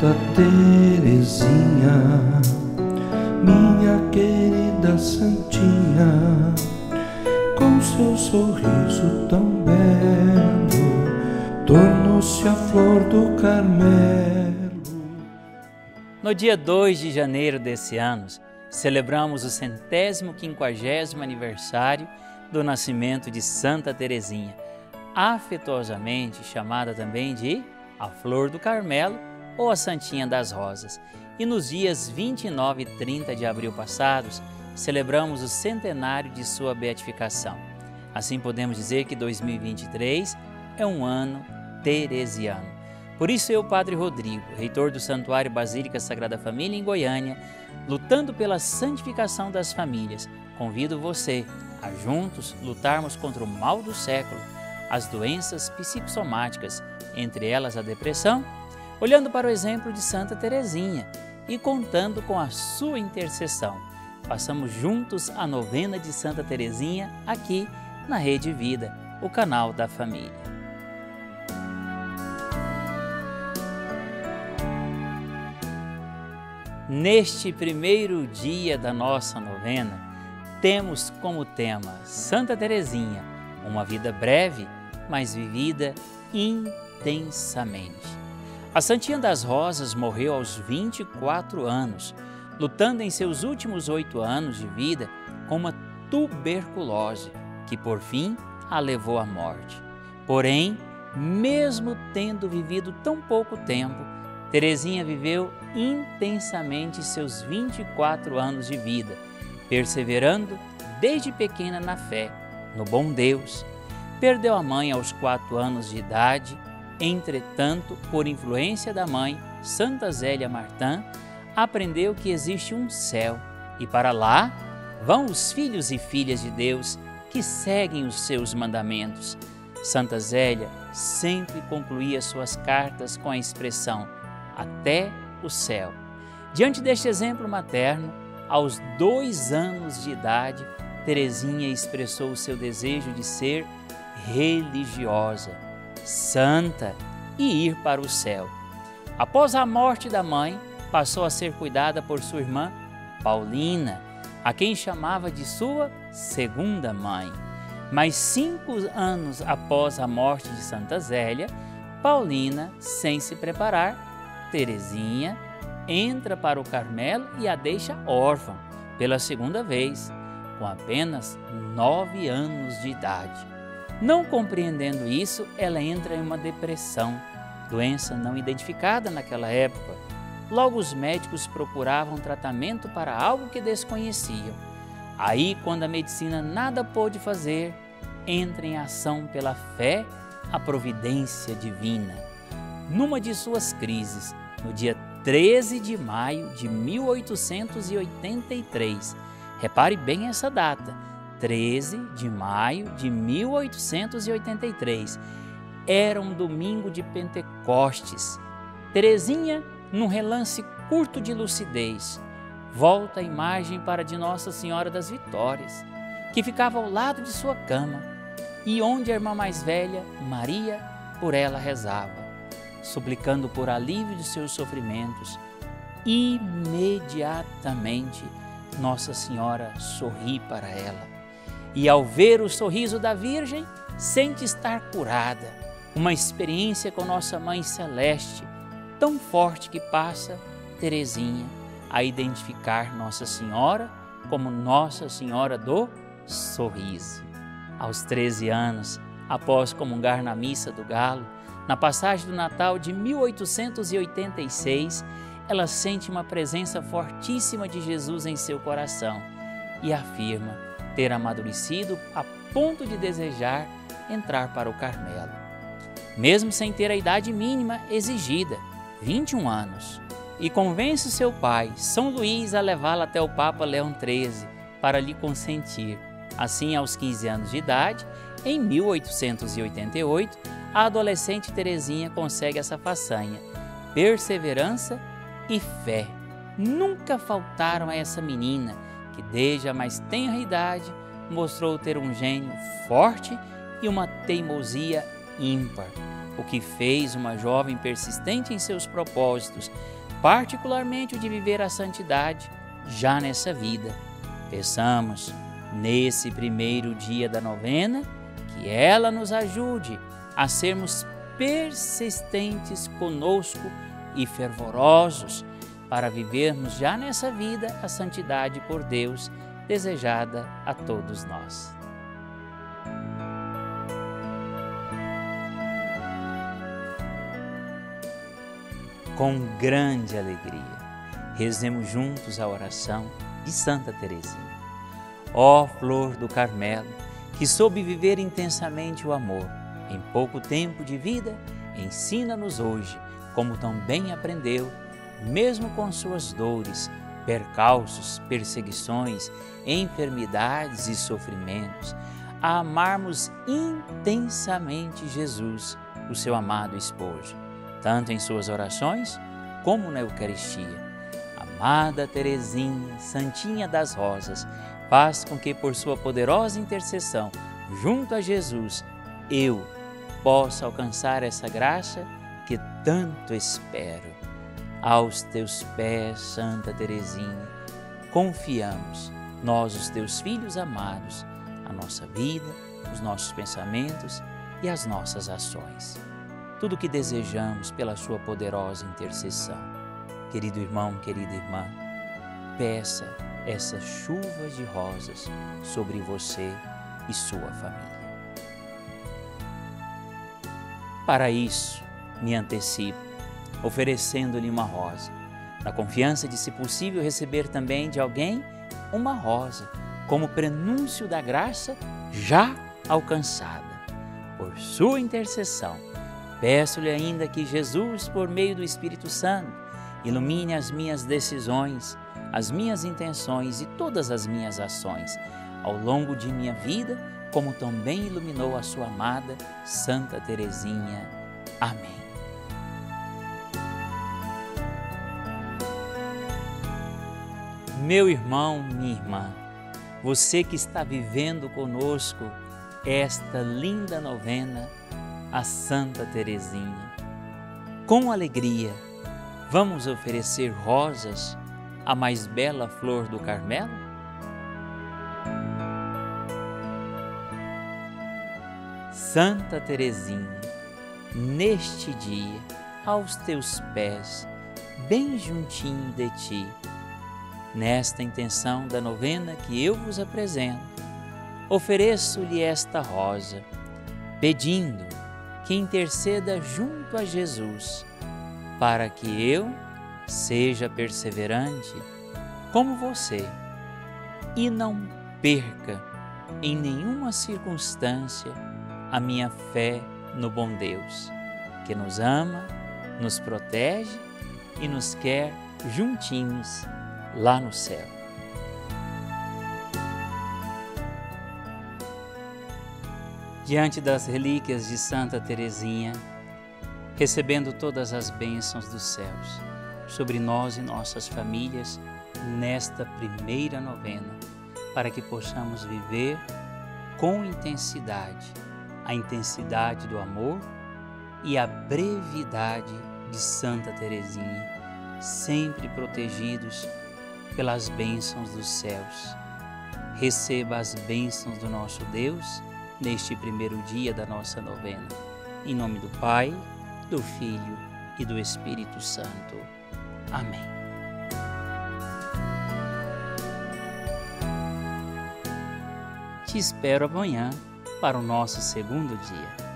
Santa Teresinha, minha querida Santinha, com seu sorriso tão belo, tornou-se a flor do Carmelo. No dia 2 de janeiro desse ano, celebramos o centésimo quinquagésimo aniversário do nascimento de Santa Teresinha, afetuosamente chamada também de a Flor do Carmelo ou a Santinha das Rosas. E nos dias 29 e 30 de abril passados, celebramos o centenário de sua beatificação. Assim podemos dizer que 2023 é um ano teresiano. Por isso eu, Padre Rodrigo, reitor do Santuário Basílica Sagrada Família em Goiânia, lutando pela santificação das famílias, convido você a juntos lutarmos contra o mal do século, as doenças psicossomáticas, entre elas a depressão, olhando para o exemplo de Santa Teresinha e contando com a sua intercessão. Passamos juntos a novena de Santa Teresinha aqui na Rede Vida, o canal da família. Neste primeiro dia da nossa novena, temos como tema Santa Teresinha, uma vida breve, mas vivida intensamente. A Santinha das Rosas morreu aos 24 anos, lutando em seus últimos oito anos de vida com uma tuberculose, que por fim a levou à morte. Porém, mesmo tendo vivido tão pouco tempo, Teresinha viveu intensamente seus 24 anos de vida, perseverando desde pequena na fé, no bom Deus. Perdeu a mãe aos quatro anos de idade, entretanto, por influência da mãe, Santa Zélia Martã, aprendeu que existe um céu e para lá vão os filhos e filhas de Deus que seguem os seus mandamentos. Santa Zélia sempre concluía suas cartas com a expressão até o céu. Diante deste exemplo materno, aos dois anos de idade, Teresinha expressou o seu desejo de ser religiosa, santa e ir para o céu. Após a morte da mãe, passou a ser cuidada por sua irmã Paulina, a quem chamava de sua segunda mãe. Mas cinco anos após a morte de Santa Zélia, Paulina, sem se preparar, Teresinha entra para o Carmelo e a deixa órfã pela segunda vez, com apenas nove anos de idade. Não compreendendo isso, ela entra em uma depressão, doença não identificada naquela época. Logo, os médicos procuravam tratamento para algo que desconheciam. Aí, quando a medicina nada pôde fazer, entra em ação pela fé a providência divina. Numa de suas crises, no dia 13 de maio de 1883. Repare bem essa data, 13 de maio de 1883. Era um domingo de Pentecostes. Terezinha, num relance curto de lucidez, volta a imagem para de Nossa Senhora das Vitórias, que ficava ao lado de sua cama e onde a irmã mais velha, Maria, por ela rezava suplicando por alívio de seus sofrimentos, imediatamente Nossa Senhora sorri para ela. E ao ver o sorriso da Virgem, sente estar curada. Uma experiência com Nossa Mãe Celeste tão forte que passa Teresinha a identificar Nossa Senhora como Nossa Senhora do Sorriso. Aos 13 anos, após comungar na missa do Galo, na passagem do Natal de 1886, ela sente uma presença fortíssima de Jesus em seu coração e afirma ter amadurecido a ponto de desejar entrar para o Carmelo. Mesmo sem ter a idade mínima exigida, 21 anos, e convence seu pai, São Luís, a levá-la até o Papa Leão XIII para lhe consentir. Assim, aos 15 anos de idade, em 1888, a adolescente Terezinha consegue essa façanha. Perseverança e fé nunca faltaram a essa menina, que desde a mais tenra idade mostrou ter um gênio forte e uma teimosia ímpar. o que fez uma jovem persistente em seus propósitos, particularmente o de viver a santidade já nessa vida. Peçamos, nesse primeiro dia da novena, que ela nos ajude a sermos persistentes conosco e fervorosos para vivermos já nessa vida a santidade por Deus desejada a todos nós. Com grande alegria, rezemos juntos a oração de Santa Teresinha. Ó flor do Carmelo, que soube viver intensamente o amor em pouco tempo de vida, ensina-nos hoje, como também aprendeu, mesmo com suas dores, percalços, perseguições, enfermidades e sofrimentos, a amarmos intensamente Jesus, o seu amado esposo, tanto em suas orações como na Eucaristia. Amada Teresinha, Santinha das Rosas, faz com que por sua poderosa intercessão junto a Jesus eu possa alcançar essa graça que tanto espero aos teus pés, Santa Teresinha, confiamos, nós, os teus filhos amados, a nossa vida, os nossos pensamentos e as nossas ações. Tudo o que desejamos pela Sua poderosa intercessão. Querido irmão, querida irmã, peça essas chuvas de rosas sobre você e sua família. Para isso, me antecipo oferecendo-lhe uma rosa, na confiança de, se possível, receber também de alguém uma rosa, como prenúncio da graça já alcançada. Por sua intercessão, peço-lhe ainda que Jesus, por meio do Espírito Santo, ilumine as minhas decisões, as minhas intenções e todas as minhas ações ao longo de minha vida, como também iluminou a sua amada Santa Teresinha. Amém. Meu irmão, minha irmã, você que está vivendo conosco esta linda novena, a Santa Teresinha. Com alegria, vamos oferecer rosas à mais bela flor do Carmelo? Santa Teresinha, neste dia, aos teus pés, bem juntinho de ti, Nesta intenção da novena que eu vos apresento, ofereço-lhe esta rosa, pedindo que interceda junto a Jesus, para que eu seja perseverante como você e não perca em nenhuma circunstância a minha fé no bom Deus, que nos ama, nos protege e nos quer juntinhos lá no céu. Diante das relíquias de Santa Teresinha, recebendo todas as bênçãos dos céus sobre nós e nossas famílias nesta primeira novena, para que possamos viver com intensidade a intensidade do amor e a brevidade de Santa Teresinha, sempre protegidos pelas bênçãos dos céus. Receba as bênçãos do nosso Deus neste primeiro dia da nossa novena. Em nome do Pai, do Filho e do Espírito Santo. Amém. Te espero amanhã para o nosso segundo dia.